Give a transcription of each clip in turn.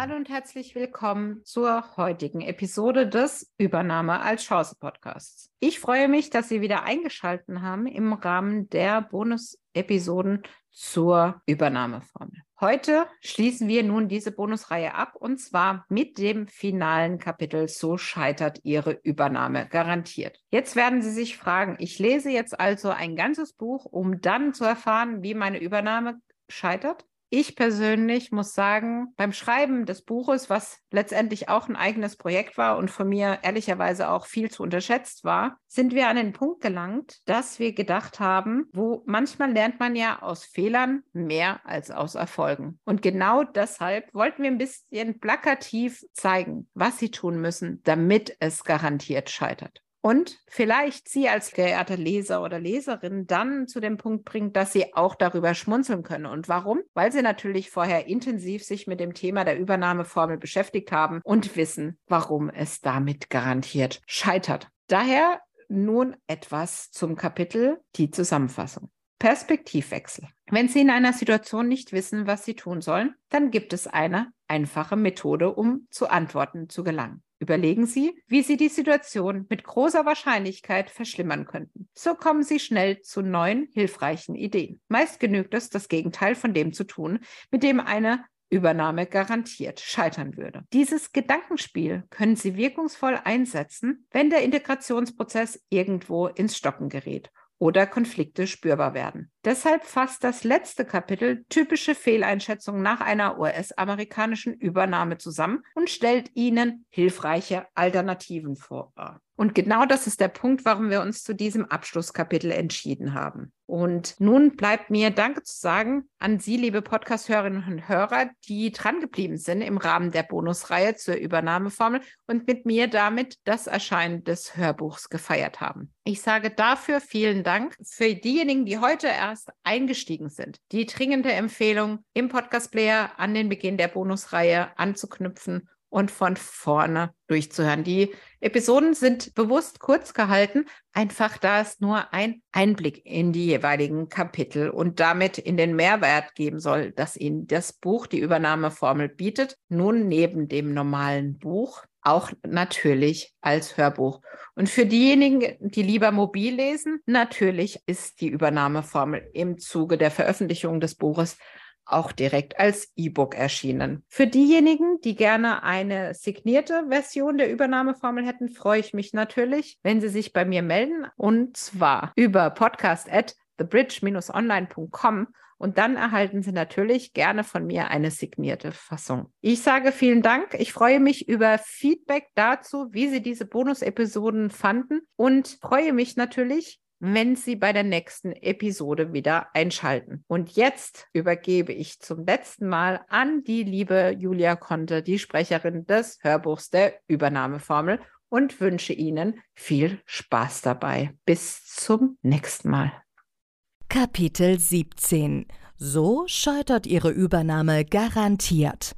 Hallo und herzlich willkommen zur heutigen Episode des Übernahme als Chance Podcasts. Ich freue mich, dass Sie wieder eingeschaltet haben im Rahmen der Bonus-Episoden zur Übernahmeformel. Heute schließen wir nun diese Bonusreihe ab und zwar mit dem finalen Kapitel So scheitert Ihre Übernahme garantiert. Jetzt werden Sie sich fragen, ich lese jetzt also ein ganzes Buch, um dann zu erfahren, wie meine Übernahme scheitert? Ich persönlich muss sagen, beim Schreiben des Buches, was letztendlich auch ein eigenes Projekt war und von mir ehrlicherweise auch viel zu unterschätzt war, sind wir an den Punkt gelangt, dass wir gedacht haben, wo manchmal lernt man ja aus Fehlern mehr als aus Erfolgen. Und genau deshalb wollten wir ein bisschen plakativ zeigen, was Sie tun müssen, damit es garantiert scheitert und vielleicht Sie als geehrte Leser oder Leserin dann zu dem Punkt bringt, dass Sie auch darüber schmunzeln können. Und warum? Weil Sie natürlich vorher intensiv sich mit dem Thema der Übernahmeformel beschäftigt haben und wissen, warum es damit garantiert scheitert. Daher nun etwas zum Kapitel die Zusammenfassung. Perspektivwechsel. Wenn Sie in einer Situation nicht wissen, was Sie tun sollen, dann gibt es eine einfache Methode, um zu Antworten zu gelangen. Überlegen Sie, wie Sie die Situation mit großer Wahrscheinlichkeit verschlimmern könnten. So kommen Sie schnell zu neuen, hilfreichen Ideen. Meist genügt es, das Gegenteil von dem zu tun, mit dem eine Übernahme garantiert scheitern würde. Dieses Gedankenspiel können Sie wirkungsvoll einsetzen, wenn der Integrationsprozess irgendwo ins Stocken gerät oder Konflikte spürbar werden. Deshalb fasst das letzte Kapitel typische Fehleinschätzungen nach einer US-amerikanischen Übernahme zusammen und stellt Ihnen hilfreiche Alternativen vor. Und genau das ist der Punkt, warum wir uns zu diesem Abschlusskapitel entschieden haben. Und nun bleibt mir Danke zu sagen an Sie, liebe Podcast-Hörerinnen und Hörer, die drangeblieben sind im Rahmen der Bonusreihe zur Übernahmeformel und mit mir damit das Erscheinen des Hörbuchs gefeiert haben. Ich sage dafür vielen Dank. Für diejenigen, die heute erst eingestiegen sind, die dringende Empfehlung im Podcast-Player an den Beginn der Bonusreihe anzuknüpfen und von vorne durchzuhören. Die Episoden sind bewusst kurz gehalten, einfach da es nur ein Einblick in die jeweiligen Kapitel und damit in den Mehrwert geben soll, dass Ihnen das Buch die Übernahmeformel bietet, nun neben dem normalen Buch auch natürlich als Hörbuch. Und für diejenigen, die lieber mobil lesen, natürlich ist die Übernahmeformel im Zuge der Veröffentlichung des Buches auch direkt als E-Book erschienen. Für diejenigen, die gerne eine signierte Version der Übernahmeformel hätten, freue ich mich natürlich, wenn Sie sich bei mir melden und zwar über podcast at thebridge-online.com und dann erhalten Sie natürlich gerne von mir eine signierte Fassung. Ich sage vielen Dank. Ich freue mich über Feedback dazu, wie Sie diese Bonus-Episoden fanden und freue mich natürlich, wenn Sie bei der nächsten Episode wieder einschalten. Und jetzt übergebe ich zum letzten Mal an die liebe Julia Conte, die Sprecherin des Hörbuchs der Übernahmeformel und wünsche Ihnen viel Spaß dabei. Bis zum nächsten Mal. Kapitel 17 So scheitert Ihre Übernahme garantiert.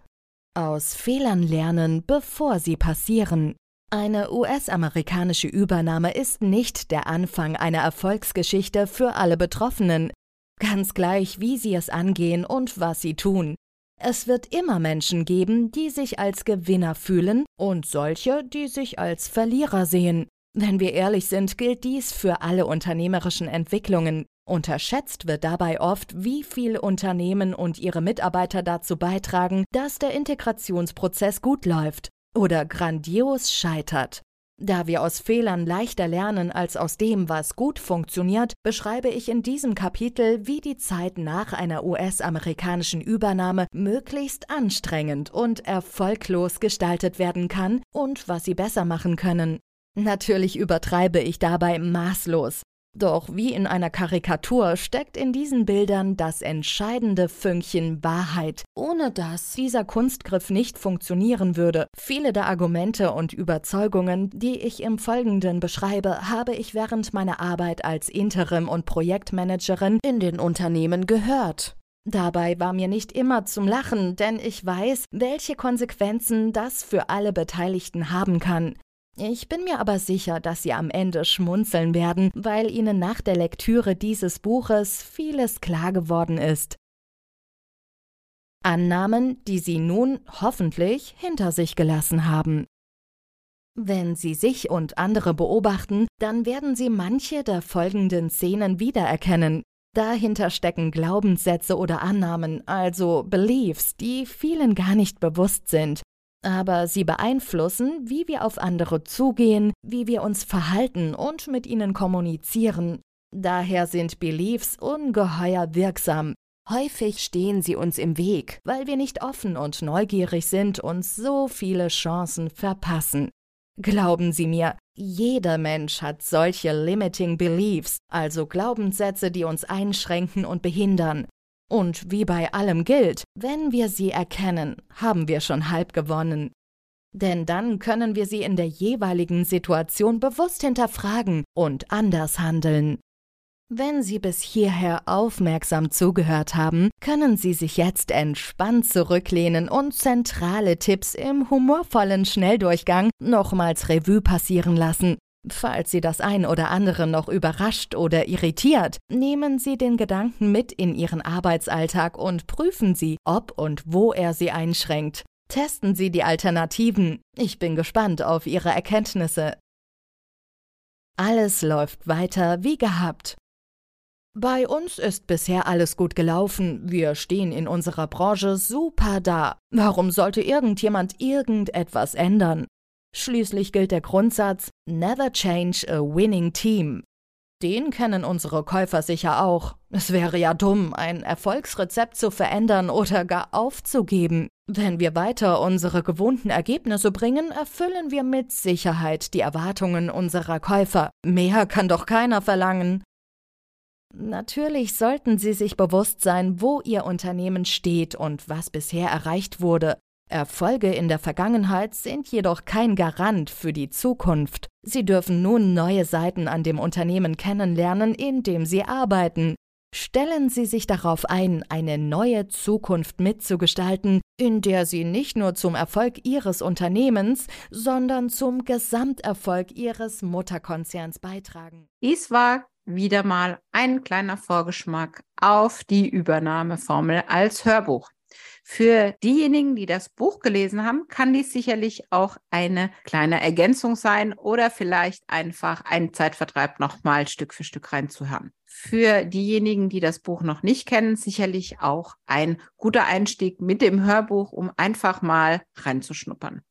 Aus Fehlern lernen, bevor sie passieren. Eine US-amerikanische Übernahme ist nicht der Anfang einer Erfolgsgeschichte für alle Betroffenen, ganz gleich, wie sie es angehen und was sie tun. Es wird immer Menschen geben, die sich als Gewinner fühlen und solche, die sich als Verlierer sehen. Wenn wir ehrlich sind, gilt dies für alle unternehmerischen Entwicklungen. Unterschätzt wird dabei oft, wie viel Unternehmen und ihre Mitarbeiter dazu beitragen, dass der Integrationsprozess gut läuft oder grandios scheitert. Da wir aus Fehlern leichter lernen als aus dem, was gut funktioniert, beschreibe ich in diesem Kapitel, wie die Zeit nach einer US-amerikanischen Übernahme möglichst anstrengend und erfolglos gestaltet werden kann und was sie besser machen können. Natürlich übertreibe ich dabei maßlos. Doch wie in einer Karikatur steckt in diesen Bildern das entscheidende Fünkchen Wahrheit, ohne dass dieser Kunstgriff nicht funktionieren würde. Viele der Argumente und Überzeugungen, die ich im Folgenden beschreibe, habe ich während meiner Arbeit als Interim- und Projektmanagerin in den Unternehmen gehört. Dabei war mir nicht immer zum Lachen, denn ich weiß, welche Konsequenzen das für alle Beteiligten haben kann. Ich bin mir aber sicher, dass Sie am Ende schmunzeln werden, weil Ihnen nach der Lektüre dieses Buches vieles klar geworden ist. Annahmen, die Sie nun hoffentlich hinter sich gelassen haben. Wenn Sie sich und andere beobachten, dann werden Sie manche der folgenden Szenen wiedererkennen. Dahinter stecken Glaubenssätze oder Annahmen, also Beliefs, die vielen gar nicht bewusst sind aber sie beeinflussen, wie wir auf andere zugehen, wie wir uns verhalten und mit ihnen kommunizieren. Daher sind Beliefs ungeheuer wirksam. Häufig stehen sie uns im Weg, weil wir nicht offen und neugierig sind und so viele Chancen verpassen. Glauben Sie mir, jeder Mensch hat solche limiting beliefs, also Glaubenssätze, die uns einschränken und behindern. Und wie bei allem gilt, wenn wir sie erkennen, haben wir schon halb gewonnen. Denn dann können wir sie in der jeweiligen Situation bewusst hinterfragen und anders handeln. Wenn Sie bis hierher aufmerksam zugehört haben, können Sie sich jetzt entspannt zurücklehnen und zentrale Tipps im humorvollen Schnelldurchgang nochmals Revue passieren lassen Falls Sie das ein oder andere noch überrascht oder irritiert, nehmen Sie den Gedanken mit in Ihren Arbeitsalltag und prüfen Sie, ob und wo er Sie einschränkt. Testen Sie die Alternativen. Ich bin gespannt auf Ihre Erkenntnisse. Alles läuft weiter wie gehabt. Bei uns ist bisher alles gut gelaufen. Wir stehen in unserer Branche super da. Warum sollte irgendjemand irgendetwas ändern? Schließlich gilt der Grundsatz Never change a winning team. Den kennen unsere Käufer sicher auch. Es wäre ja dumm, ein Erfolgsrezept zu verändern oder gar aufzugeben. Wenn wir weiter unsere gewohnten Ergebnisse bringen, erfüllen wir mit Sicherheit die Erwartungen unserer Käufer. Mehr kann doch keiner verlangen. Natürlich sollten Sie sich bewusst sein, wo Ihr Unternehmen steht und was bisher erreicht wurde. Erfolge in der Vergangenheit sind jedoch kein Garant für die Zukunft. Sie dürfen nun neue Seiten an dem Unternehmen kennenlernen, in dem Sie arbeiten. Stellen Sie sich darauf ein, eine neue Zukunft mitzugestalten, in der Sie nicht nur zum Erfolg Ihres Unternehmens, sondern zum Gesamterfolg Ihres Mutterkonzerns beitragen. Dies war wieder mal ein kleiner Vorgeschmack auf die Übernahmeformel als Hörbuch. Für diejenigen, die das Buch gelesen haben, kann dies sicherlich auch eine kleine Ergänzung sein oder vielleicht einfach ein Zeitvertreib nochmal Stück für Stück reinzuhören. Für diejenigen, die das Buch noch nicht kennen, sicherlich auch ein guter Einstieg mit dem Hörbuch, um einfach mal reinzuschnuppern.